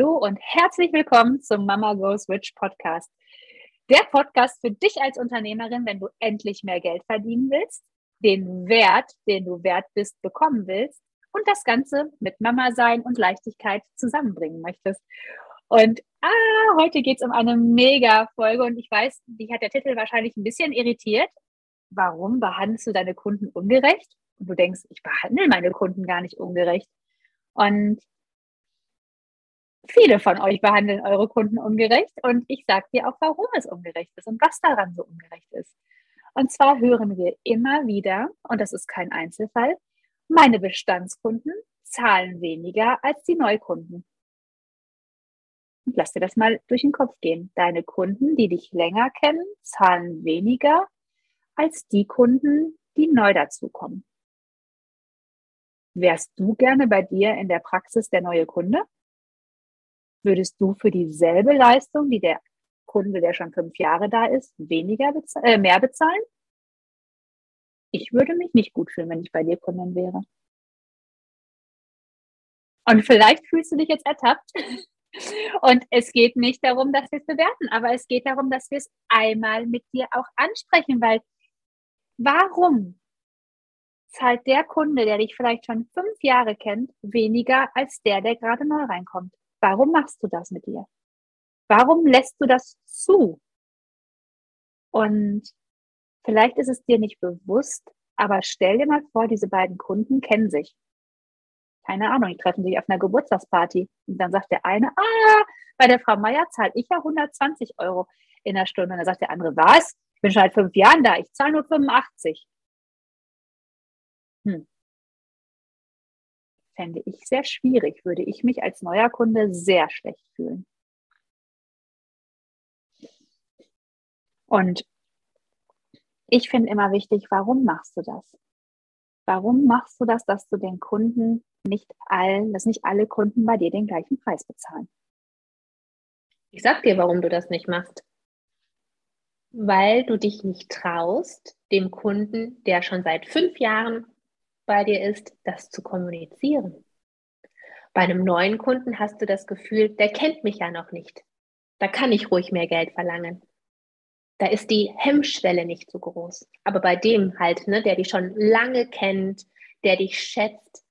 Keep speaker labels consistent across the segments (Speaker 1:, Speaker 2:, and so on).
Speaker 1: Hallo und herzlich willkommen zum Mama Goes Rich Podcast. Der Podcast für dich als Unternehmerin, wenn du endlich mehr Geld verdienen willst, den Wert, den du wert bist, bekommen willst und das Ganze mit Mama sein und Leichtigkeit zusammenbringen möchtest. Und ah, heute geht es um eine Mega-Folge und ich weiß, dich hat der Titel wahrscheinlich ein bisschen irritiert. Warum behandelst du deine Kunden ungerecht? Und du denkst, ich behandle meine Kunden gar nicht ungerecht. Und Viele von euch behandeln eure Kunden ungerecht und ich sage dir auch, warum es ungerecht ist und was daran so ungerecht ist. Und zwar hören wir immer wieder, und das ist kein Einzelfall, meine Bestandskunden zahlen weniger als die Neukunden. Und lass dir das mal durch den Kopf gehen. Deine Kunden, die dich länger kennen, zahlen weniger als die Kunden, die neu dazukommen. Wärst du gerne bei dir in der Praxis der neue Kunde? Würdest du für dieselbe Leistung, die der Kunde, der schon fünf Jahre da ist, weniger bezahlen, äh, mehr bezahlen? Ich würde mich nicht gut fühlen, wenn ich bei dir Kundin wäre. Und vielleicht fühlst du dich jetzt ertappt. Und es geht nicht darum, dass wir es bewerten, aber es geht darum, dass wir es einmal mit dir auch ansprechen, weil warum zahlt der Kunde, der dich vielleicht schon fünf Jahre kennt, weniger als der, der gerade neu reinkommt? Warum machst du das mit dir? Warum lässt du das zu? Und vielleicht ist es dir nicht bewusst, aber stell dir mal vor, diese beiden Kunden kennen sich. Keine Ahnung, die treffen sich auf einer Geburtstagsparty. Und dann sagt der eine, ah, bei der Frau Meier zahle ich ja 120 Euro in der Stunde. Und dann sagt der andere, was? Ich bin schon seit fünf Jahren da, ich zahle nur 85. Hm fände ich sehr schwierig, würde ich mich als neuer Kunde sehr schlecht fühlen. Und ich finde immer wichtig, warum machst du das? Warum machst du das, dass du den Kunden nicht allen, dass nicht alle Kunden bei dir den gleichen Preis bezahlen?
Speaker 2: Ich sag dir, warum du das nicht machst. Weil du dich nicht traust, dem Kunden, der schon seit fünf Jahren bei dir ist, das zu kommunizieren. Bei einem neuen Kunden hast du das Gefühl, der kennt mich ja noch nicht. Da kann ich ruhig mehr Geld verlangen. Da ist die Hemmschwelle nicht so groß. Aber bei dem halt, ne, der dich schon lange kennt, der dich schätzt,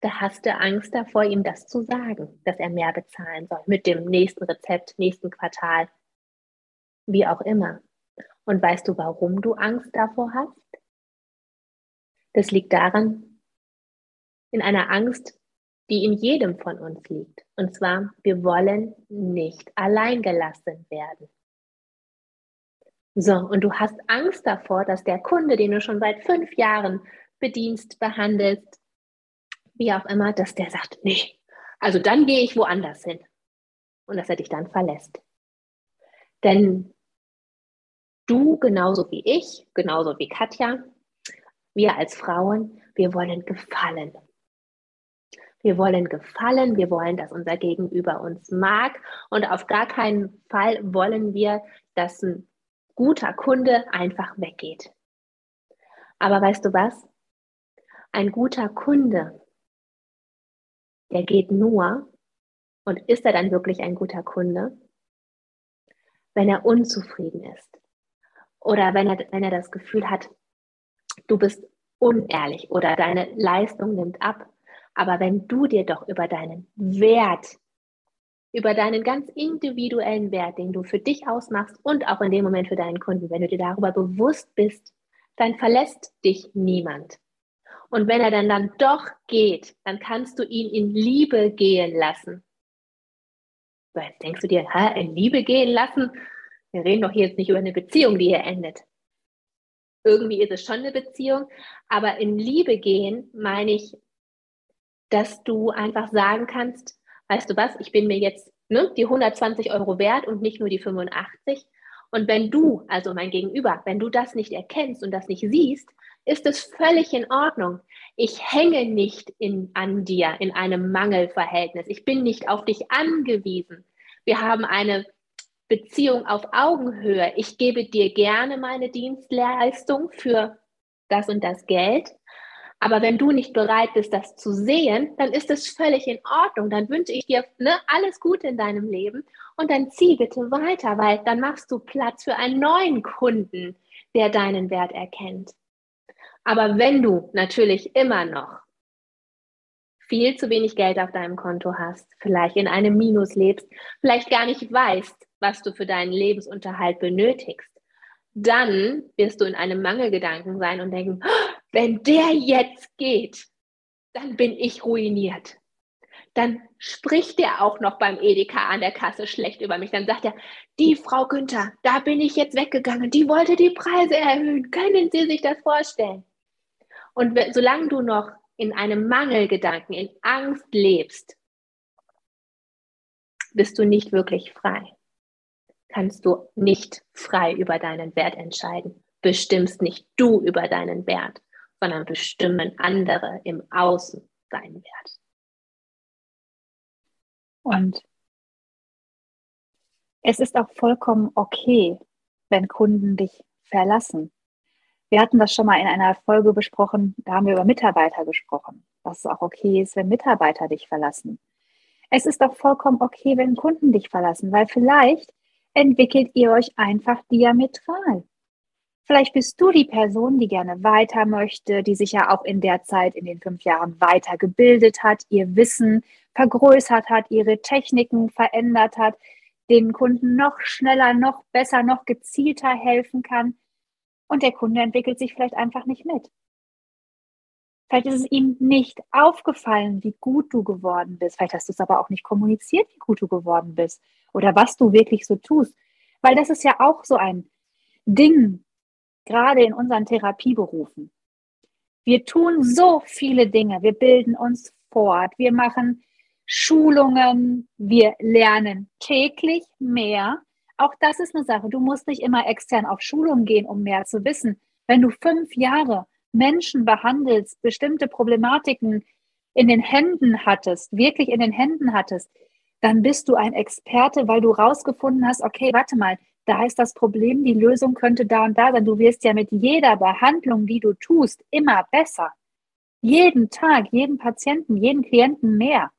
Speaker 2: da hast du Angst davor, ihm das zu sagen, dass er mehr bezahlen soll mit dem nächsten Rezept, nächsten Quartal, wie auch immer. Und weißt du, warum du Angst davor hast? Das liegt daran, in einer Angst, die in jedem von uns liegt. Und zwar, wir wollen nicht allein gelassen werden. So, und du hast Angst davor, dass der Kunde, den du schon seit fünf Jahren bedienst, behandelst, wie auch immer, dass der sagt, nee, also dann gehe ich woanders hin. Und dass er dich dann verlässt. Denn du, genauso wie ich, genauso wie Katja, wir als Frauen, wir wollen gefallen. Wir wollen gefallen, wir wollen, dass unser Gegenüber uns mag und auf gar keinen Fall wollen wir, dass ein guter Kunde einfach weggeht. Aber weißt du was? Ein guter Kunde, der geht nur, und ist er dann wirklich ein guter Kunde, wenn er unzufrieden ist oder wenn er, wenn er das Gefühl hat, du bist unehrlich oder deine Leistung nimmt ab. Aber wenn du dir doch über deinen Wert, über deinen ganz individuellen Wert, den du für dich ausmachst und auch in dem Moment für deinen Kunden, wenn du dir darüber bewusst bist, dann verlässt dich niemand. Und wenn er dann dann doch geht, dann kannst du ihn in Liebe gehen lassen. Jetzt denkst du dir, in Liebe gehen lassen, Wir reden doch hier jetzt nicht über eine Beziehung, die hier endet. Irgendwie ist es schon eine Beziehung, aber in Liebe gehen meine ich, dass du einfach sagen kannst, weißt du was, ich bin mir jetzt ne, die 120 Euro wert und nicht nur die 85. Und wenn du, also mein Gegenüber, wenn du das nicht erkennst und das nicht siehst, ist es völlig in Ordnung. Ich hänge nicht in, an dir in einem Mangelverhältnis. Ich bin nicht auf dich angewiesen. Wir haben eine Beziehung auf Augenhöhe. Ich gebe dir gerne meine Dienstleistung für das und das Geld. Aber wenn du nicht bereit bist, das zu sehen, dann ist es völlig in Ordnung. Dann wünsche ich dir ne, alles Gute in deinem Leben und dann zieh bitte weiter, weil dann machst du Platz für einen neuen Kunden, der deinen Wert erkennt. Aber wenn du natürlich immer noch viel zu wenig Geld auf deinem Konto hast, vielleicht in einem Minus lebst, vielleicht gar nicht weißt, was du für deinen Lebensunterhalt benötigst, dann wirst du in einem Mangelgedanken sein und denken, wenn der jetzt geht, dann bin ich ruiniert. Dann spricht der auch noch beim Edeka an der Kasse schlecht über mich. Dann sagt er, die Frau Günther, da bin ich jetzt weggegangen, die wollte die Preise erhöhen. Können Sie sich das vorstellen? Und solange du noch in einem Mangelgedanken, in Angst lebst, bist du nicht wirklich frei kannst du nicht frei über deinen Wert entscheiden. Bestimmst nicht du über deinen Wert, sondern bestimmen andere im Außen deinen Wert.
Speaker 1: Und es ist auch vollkommen okay, wenn Kunden dich verlassen. Wir hatten das schon mal in einer Folge besprochen, da haben wir über Mitarbeiter gesprochen, dass es auch okay ist, wenn Mitarbeiter dich verlassen. Es ist auch vollkommen okay, wenn Kunden dich verlassen, weil vielleicht entwickelt ihr euch einfach diametral. Vielleicht bist du die Person, die gerne weiter möchte, die sich ja auch in der Zeit, in den fünf Jahren weitergebildet hat, ihr Wissen vergrößert hat, ihre Techniken verändert hat, den Kunden noch schneller, noch besser, noch gezielter helfen kann. Und der Kunde entwickelt sich vielleicht einfach nicht mit. Vielleicht ist es ihm nicht aufgefallen, wie gut du geworden bist. Vielleicht hast du es aber auch nicht kommuniziert, wie gut du geworden bist oder was du wirklich so tust. Weil das ist ja auch so ein Ding, gerade in unseren Therapieberufen. Wir tun so viele Dinge. Wir bilden uns fort. Wir machen Schulungen. Wir lernen täglich mehr. Auch das ist eine Sache. Du musst nicht immer extern auf Schulungen gehen, um mehr zu wissen. Wenn du fünf Jahre Menschen behandelst, bestimmte Problematiken in den Händen hattest, wirklich in den Händen hattest, dann bist du ein Experte, weil du rausgefunden hast, okay, warte mal, da ist das Problem, die Lösung könnte da und da sein. Du wirst ja mit jeder Behandlung, die du tust, immer besser. Jeden Tag, jeden Patienten, jeden Klienten mehr.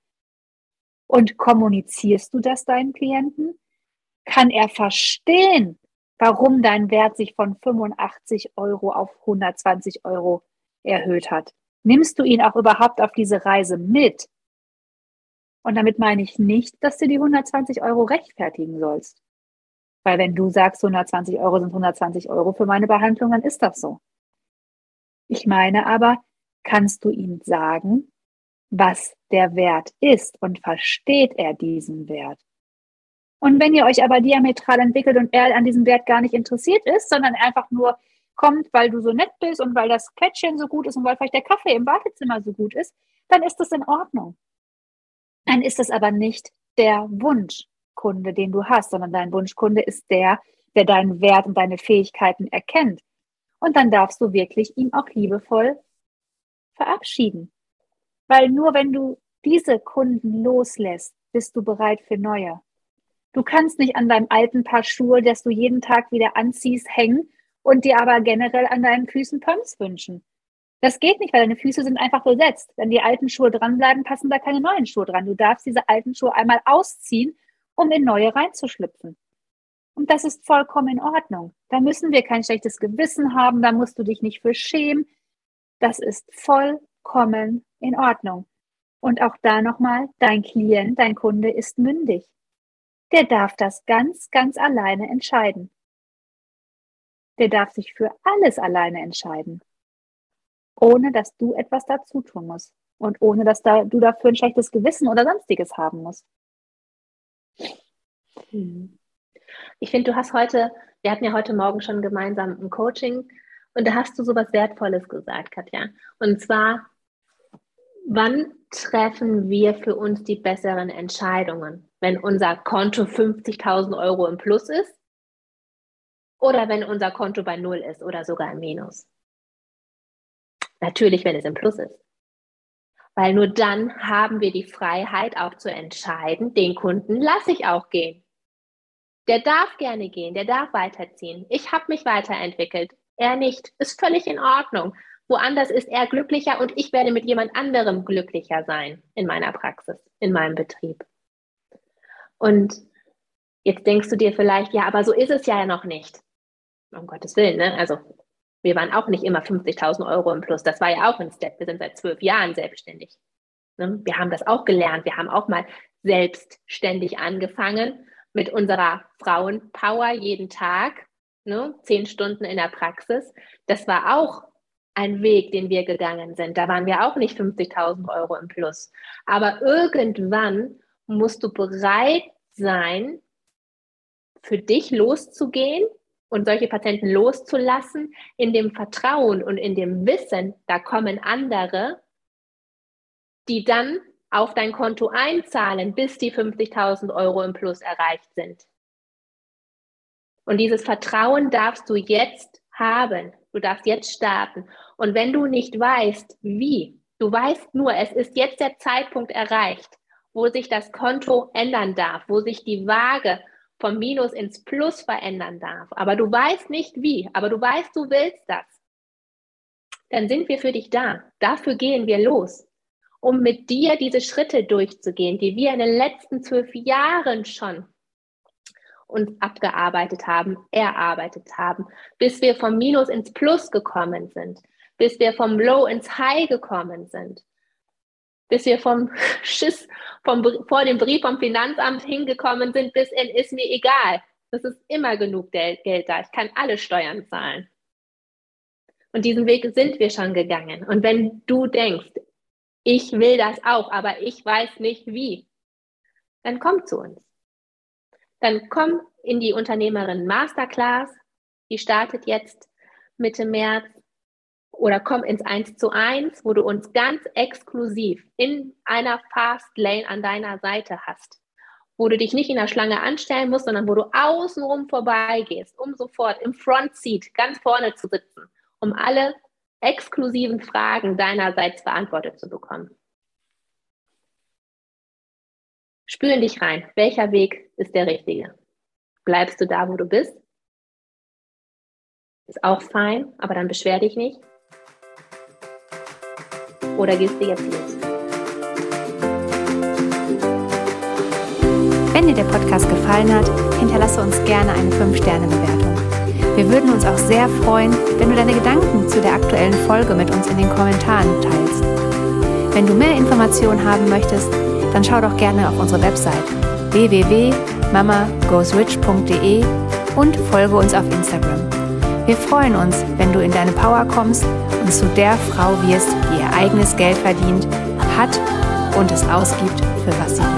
Speaker 1: Und kommunizierst du das deinem Klienten? Kann er verstehen, warum dein Wert sich von 85 Euro auf 120 Euro erhöht hat? Nimmst du ihn auch überhaupt auf diese Reise mit? Und damit meine ich nicht, dass du die 120 Euro rechtfertigen sollst. Weil wenn du sagst, 120 Euro sind 120 Euro für meine Behandlung, dann ist das so. Ich meine aber, kannst du ihm sagen, was der Wert ist und versteht er diesen Wert? Und wenn ihr euch aber diametral entwickelt und er an diesem Wert gar nicht interessiert ist, sondern einfach nur kommt, weil du so nett bist und weil das Quetschen so gut ist und weil vielleicht der Kaffee im Badezimmer so gut ist, dann ist das in Ordnung dann ist es aber nicht der Wunschkunde, den du hast, sondern dein Wunschkunde ist der, der deinen Wert und deine Fähigkeiten erkennt. Und dann darfst du wirklich ihm auch liebevoll verabschieden. Weil nur wenn du diese Kunden loslässt, bist du bereit für neue. Du kannst nicht an deinem alten Paar Schuhe, das du jeden Tag wieder anziehst, hängen und dir aber generell an deinen Füßen Pumps wünschen. Das geht nicht, weil deine Füße sind einfach besetzt. Wenn die alten Schuhe dranbleiben, passen da keine neuen Schuhe dran. Du darfst diese alten Schuhe einmal ausziehen, um in neue reinzuschlüpfen. Und das ist vollkommen in Ordnung. Da müssen wir kein schlechtes Gewissen haben, da musst du dich nicht für schämen. Das ist vollkommen in Ordnung. Und auch da nochmal, dein Klient, dein Kunde ist mündig. Der darf das ganz, ganz alleine entscheiden. Der darf sich für alles alleine entscheiden ohne dass du etwas dazu tun musst und ohne dass da, du dafür ein schlechtes Gewissen oder sonstiges haben musst.
Speaker 2: Hm. Ich finde, du hast heute, wir hatten ja heute Morgen schon gemeinsam ein Coaching und da hast du so was Wertvolles gesagt, Katja. Und zwar, wann treffen wir für uns die besseren Entscheidungen? Wenn unser Konto 50.000 Euro im Plus ist oder wenn unser Konto bei Null ist oder sogar im Minus? Natürlich, wenn es im Plus ist. Weil nur dann haben wir die Freiheit auch zu entscheiden, den Kunden lasse ich auch gehen. Der darf gerne gehen, der darf weiterziehen. Ich habe mich weiterentwickelt, er nicht. Ist völlig in Ordnung. Woanders ist er glücklicher und ich werde mit jemand anderem glücklicher sein in meiner Praxis, in meinem Betrieb. Und jetzt denkst du dir vielleicht, ja, aber so ist es ja noch nicht. Um Gottes Willen, ne? Also wir waren auch nicht immer 50.000 Euro im Plus. Das war ja auch ein Step. Wir sind seit zwölf Jahren selbstständig. Ne? Wir haben das auch gelernt. Wir haben auch mal selbstständig angefangen mit unserer Frauenpower jeden Tag, ne? zehn Stunden in der Praxis. Das war auch ein Weg, den wir gegangen sind. Da waren wir auch nicht 50.000 Euro im Plus. Aber irgendwann musst du bereit sein, für dich loszugehen und solche Patienten loszulassen, in dem Vertrauen und in dem Wissen, da kommen andere, die dann auf dein Konto einzahlen, bis die 50.000 Euro im Plus erreicht sind. Und dieses Vertrauen darfst du jetzt haben. Du darfst jetzt starten. Und wenn du nicht weißt, wie, du weißt nur, es ist jetzt der Zeitpunkt erreicht, wo sich das Konto ändern darf, wo sich die Waage vom Minus ins Plus verändern darf, aber du weißt nicht wie, aber du weißt, du willst das, dann sind wir für dich da. Dafür gehen wir los, um mit dir diese Schritte durchzugehen, die wir in den letzten zwölf Jahren schon uns abgearbeitet haben, erarbeitet haben, bis wir vom Minus ins Plus gekommen sind, bis wir vom Low ins High gekommen sind bis wir vom Schiss, vom, vor dem Brief vom Finanzamt hingekommen sind, bis in ist mir egal. Es ist immer genug Geld, da. Ich kann alle Steuern zahlen. Und diesen Weg sind wir schon gegangen. Und wenn du denkst, ich will das auch, aber ich weiß nicht wie, dann komm zu uns. Dann komm in die Unternehmerin Masterclass. Die startet jetzt Mitte März oder komm ins 1 zu 1, wo du uns ganz exklusiv in einer Fast Lane an deiner Seite hast, wo du dich nicht in der Schlange anstellen musst, sondern wo du außenrum vorbeigehst, um sofort im Front Seat ganz vorne zu sitzen, um alle exklusiven Fragen deinerseits beantwortet zu bekommen. Spür dich rein. Welcher Weg ist der richtige? Bleibst du da, wo du bist? Ist auch fein, aber dann beschwer dich nicht oder gehst du jetzt los?
Speaker 1: Wenn dir der Podcast gefallen hat, hinterlasse uns gerne eine 5-Sterne-Bewertung. Wir würden uns auch sehr freuen, wenn du deine Gedanken zu der aktuellen Folge mit uns in den Kommentaren teilst. Wenn du mehr Informationen haben möchtest, dann schau doch gerne auf unsere Website www.mamagoesrich.de und folge uns auf Instagram. Wir freuen uns, wenn du in deine Power kommst und zu der Frau wirst, die eigenes Geld verdient, hat und es ausgibt, für was sie.